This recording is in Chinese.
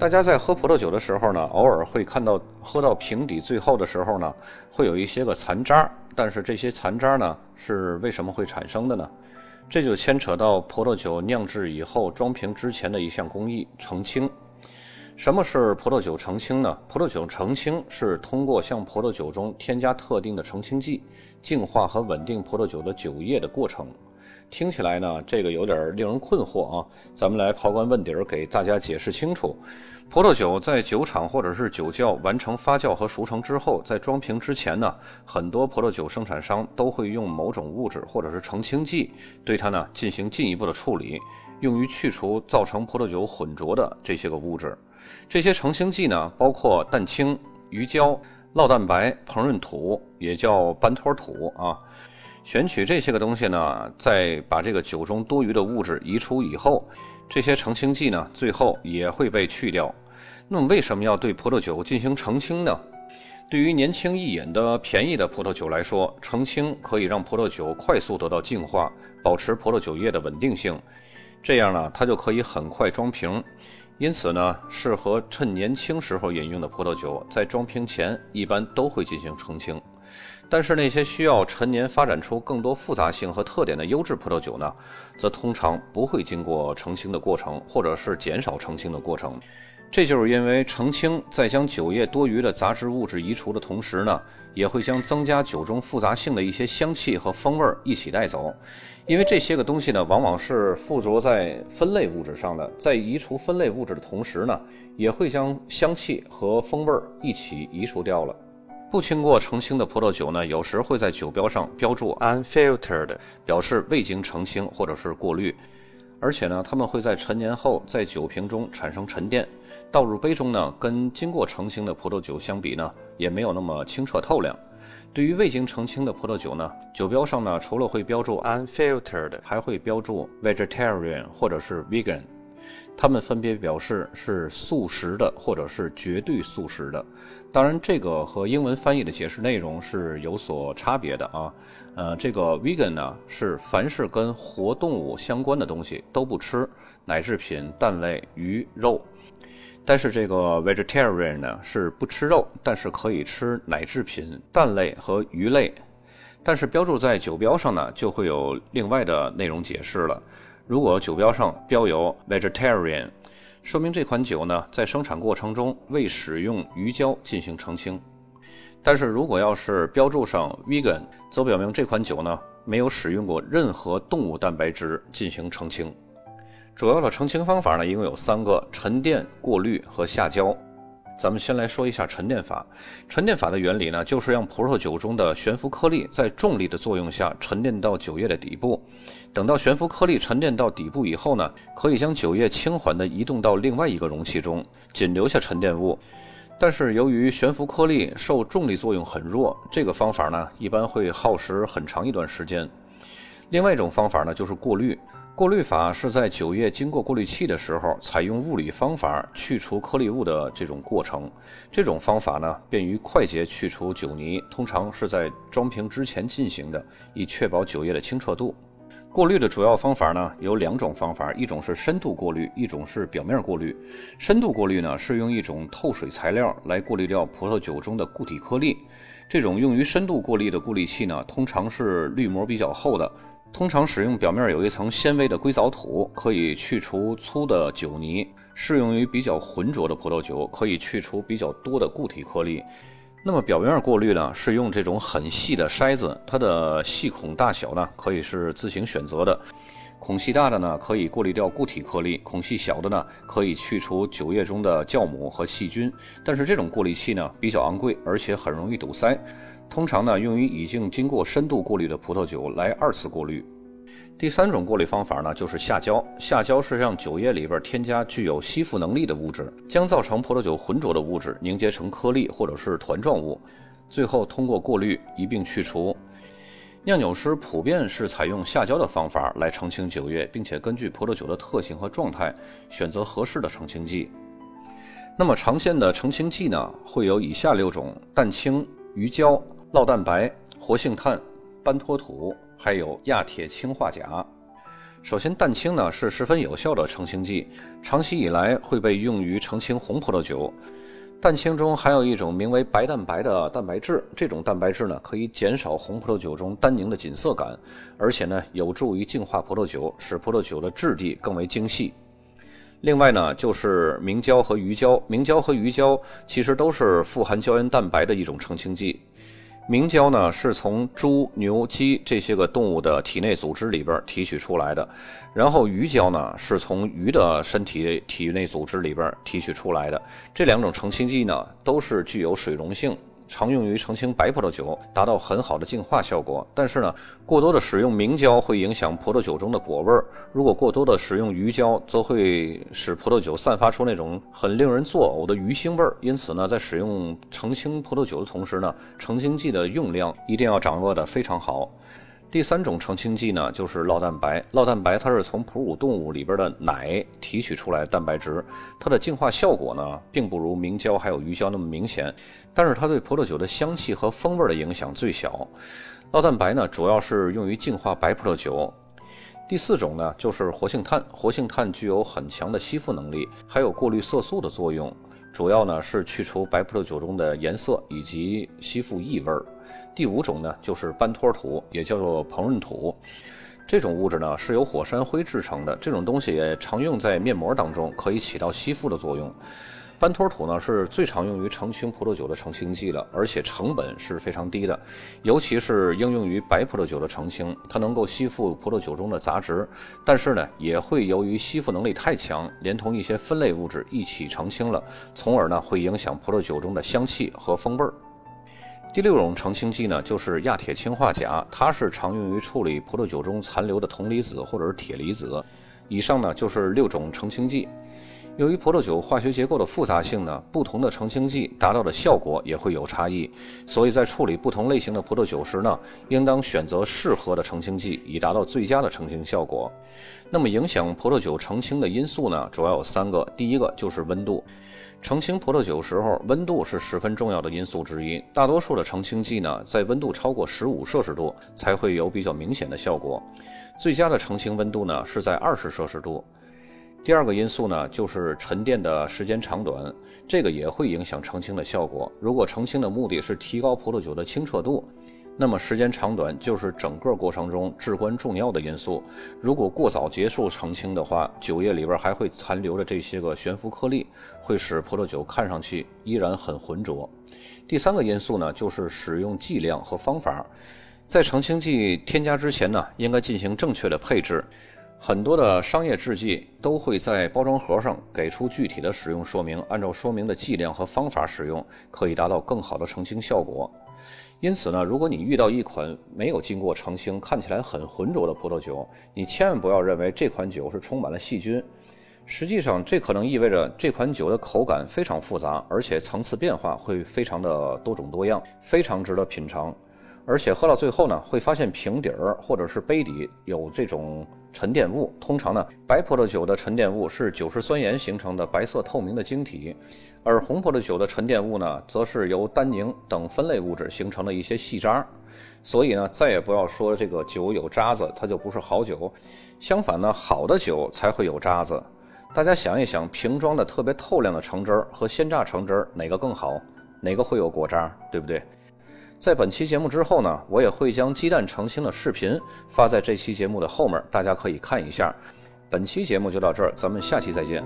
大家在喝葡萄酒的时候呢，偶尔会看到喝到瓶底最后的时候呢，会有一些个残渣。但是这些残渣呢，是为什么会产生的呢？这就牵扯到葡萄酒酿制以后装瓶之前的一项工艺——澄清。什么是葡萄酒澄清呢？葡萄酒澄清是通过向葡萄酒中添加特定的澄清剂，净化和稳定葡萄酒的酒液的过程。听起来呢，这个有点令人困惑啊！咱们来刨根问底儿，给大家解释清楚。葡萄酒在酒厂或者是酒窖完成发酵和熟成之后，在装瓶之前呢，很多葡萄酒生产商都会用某种物质或者是澄清剂对它呢进行进一步的处理，用于去除造成葡萄酒混浊的这些个物质。这些澄清剂呢，包括蛋清、鱼胶、酪蛋白、膨润土，也叫斑托土啊。选取这些个东西呢，再把这个酒中多余的物质移除以后，这些澄清剂呢，最后也会被去掉。那么为什么要对葡萄酒进行澄清呢？对于年轻易饮的便宜的葡萄酒来说，澄清可以让葡萄酒快速得到净化，保持葡萄酒液的稳定性，这样呢，它就可以很快装瓶。因此呢，适合趁年轻时候饮用的葡萄酒，在装瓶前一般都会进行澄清。但是那些需要陈年发展出更多复杂性和特点的优质葡萄酒呢，则通常不会经过澄清的过程，或者是减少澄清的过程。这就是因为澄清在将酒液多余的杂质物质移除的同时呢，也会将增加酒中复杂性的一些香气和风味一起带走。因为这些个东西呢，往往是附着在分类物质上的，在移除分类物质的同时呢，也会将香气和风味一起移除掉了。不经过澄清的葡萄酒呢，有时会在酒标上标注 unfiltered，表示未经澄清或者是过滤，而且呢，它们会在陈年后在酒瓶中产生沉淀，倒入杯中呢，跟经过澄清的葡萄酒相比呢，也没有那么清澈透亮。对于未经澄清的葡萄酒呢，酒标上呢，除了会标注 unfiltered，还会标注 vegetarian 或者是 vegan。它们分别表示是素食的，或者是绝对素食的。当然，这个和英文翻译的解释内容是有所差别的啊。呃，这个 vegan 呢，是凡是跟活动物相关的东西都不吃，奶制品、蛋类、鱼肉。但是这个 vegetarian 呢，是不吃肉，但是可以吃奶制品、蛋类和鱼类。但是标注在酒标上呢，就会有另外的内容解释了。如果酒标上标有 vegetarian，说明这款酒呢在生产过程中未使用鱼胶进行澄清；但是如果要是标注上 vegan，则表明这款酒呢没有使用过任何动物蛋白质进行澄清。主要的澄清方法呢一共有三个：沉淀、过滤和下胶。咱们先来说一下沉淀法。沉淀法的原理呢，就是让葡萄酒中的悬浮颗粒在重力的作用下沉淀到酒液的底部。等到悬浮颗粒沉淀到底部以后呢，可以将酒液轻缓地移动到另外一个容器中，仅留下沉淀物。但是由于悬浮颗粒受重力作用很弱，这个方法呢，一般会耗时很长一段时间。另外一种方法呢，就是过滤。过滤法是在酒液经过过滤器的时候，采用物理方法去除颗粒物的这种过程。这种方法呢，便于快捷去除酒泥，通常是在装瓶之前进行的，以确保酒液的清澈度。过滤的主要方法呢，有两种方法，一种是深度过滤，一种是表面过滤。深度过滤呢，是用一种透水材料来过滤掉葡萄酒中的固体颗粒。这种用于深度过滤的过滤器呢，通常是滤膜比较厚的。通常使用表面有一层纤维的硅藻土，可以去除粗的酒泥；适用于比较浑浊的葡萄酒，可以去除比较多的固体颗粒。那么表面过滤呢，是用这种很细的筛子，它的细孔大小呢，可以是自行选择的。孔隙大的呢，可以过滤掉固体颗粒；孔隙小的呢，可以去除酒液中的酵母和细菌。但是这种过滤器呢，比较昂贵，而且很容易堵塞。通常呢，用于已经经过深度过滤的葡萄酒来二次过滤。第三种过滤方法呢，就是下胶。下胶是让酒液里边添加具有吸附能力的物质，将造成葡萄酒浑浊的物质凝结成颗粒或者是团状物，最后通过过滤一并去除。酿酒师普遍是采用下胶的方法来澄清酒液，并且根据葡萄酒的特性和状态选择合适的澄清剂。那么常见的澄清剂呢，会有以下六种：蛋清、鱼胶。酪蛋白、活性炭、斑脱土，还有亚铁氰化钾。首先，蛋清呢是十分有效的澄清剂，长期以来会被用于澄清红葡萄酒。蛋清中含有一种名为白蛋白的蛋白质，这种蛋白质呢可以减少红葡萄酒中单宁的紧涩感，而且呢有助于净化葡萄酒，使葡萄酒的质地更为精细。另外呢，就是明胶和鱼胶，明胶和鱼胶其实都是富含胶原蛋白的一种澄清剂。明胶呢是从猪、牛、鸡这些个动物的体内组织里边提取出来的，然后鱼胶呢是从鱼的身体体内组织里边提取出来的。这两种澄清剂呢都是具有水溶性。常用于澄清白葡萄酒，达到很好的净化效果。但是呢，过多的使用明胶会影响葡萄酒中的果味儿。如果过多的使用鱼胶，则会使葡萄酒散发出那种很令人作呕的鱼腥味儿。因此呢，在使用澄清葡萄酒的同时呢，澄清剂的用量一定要掌握的非常好。第三种澄清剂呢，就是酪蛋白。酪蛋白它是从哺乳动物里边的奶提取出来蛋白质，它的净化效果呢，并不如明胶还有鱼胶那么明显，但是它对葡萄酒的香气和风味的影响最小。酪蛋白呢，主要是用于净化白葡萄酒。第四种呢，就是活性炭。活性炭具有很强的吸附能力，还有过滤色素的作用，主要呢是去除白葡萄酒中的颜色以及吸附异味儿。第五种呢，就是斑托土，也叫做膨润土。这种物质呢是由火山灰制成的，这种东西也常用在面膜当中，可以起到吸附的作用。斑托土呢是最常用于澄清葡萄酒的澄清剂了，而且成本是非常低的，尤其是应用于白葡萄酒的澄清，它能够吸附葡萄酒中的杂质，但是呢也会由于吸附能力太强，连同一些分类物质一起澄清了，从而呢会影响葡萄酒中的香气和风味儿。第六种澄清剂呢，就是亚铁氰化钾，它是常用于处理葡萄酒中残留的铜离子或者是铁离子。以上呢就是六种澄清剂。由于葡萄酒化学结构的复杂性呢，不同的澄清剂达到的效果也会有差异，所以在处理不同类型的葡萄酒时呢，应当选择适合的澄清剂，以达到最佳的澄清效果。那么影响葡萄酒澄清的因素呢，主要有三个，第一个就是温度。澄清葡萄酒时候，温度是十分重要的因素之一。大多数的澄清剂呢，在温度超过十五摄氏度才会有比较明显的效果。最佳的澄清温度呢，是在二十摄氏度。第二个因素呢，就是沉淀的时间长短，这个也会影响澄清的效果。如果澄清的目的是提高葡萄酒的清澈度，那么时间长短就是整个过程中至关重要的因素。如果过早结束澄清的话，酒液里边还会残留着这些个悬浮颗粒，会使葡萄酒看上去依然很浑浊。第三个因素呢，就是使用剂量和方法。在澄清剂添加之前呢，应该进行正确的配置。很多的商业制剂都会在包装盒上给出具体的使用说明，按照说明的剂量和方法使用，可以达到更好的澄清效果。因此呢，如果你遇到一款没有经过澄清、看起来很浑浊的葡萄酒，你千万不要认为这款酒是充满了细菌。实际上，这可能意味着这款酒的口感非常复杂，而且层次变化会非常的多种多样，非常值得品尝。而且喝到最后呢，会发现瓶底儿或者是杯底有这种沉淀物。通常呢，白葡萄酒的沉淀物是酒石酸盐形成的白色透明的晶体。而红葡萄酒的沉淀物呢，则是由单宁等分类物质形成的一些细渣，所以呢，再也不要说这个酒有渣子，它就不是好酒。相反呢，好的酒才会有渣子。大家想一想，瓶装的特别透亮的橙汁儿和鲜榨橙汁儿哪个更好？哪个会有果渣？对不对？在本期节目之后呢，我也会将鸡蛋澄清的视频发在这期节目的后面，大家可以看一下。本期节目就到这儿，咱们下期再见。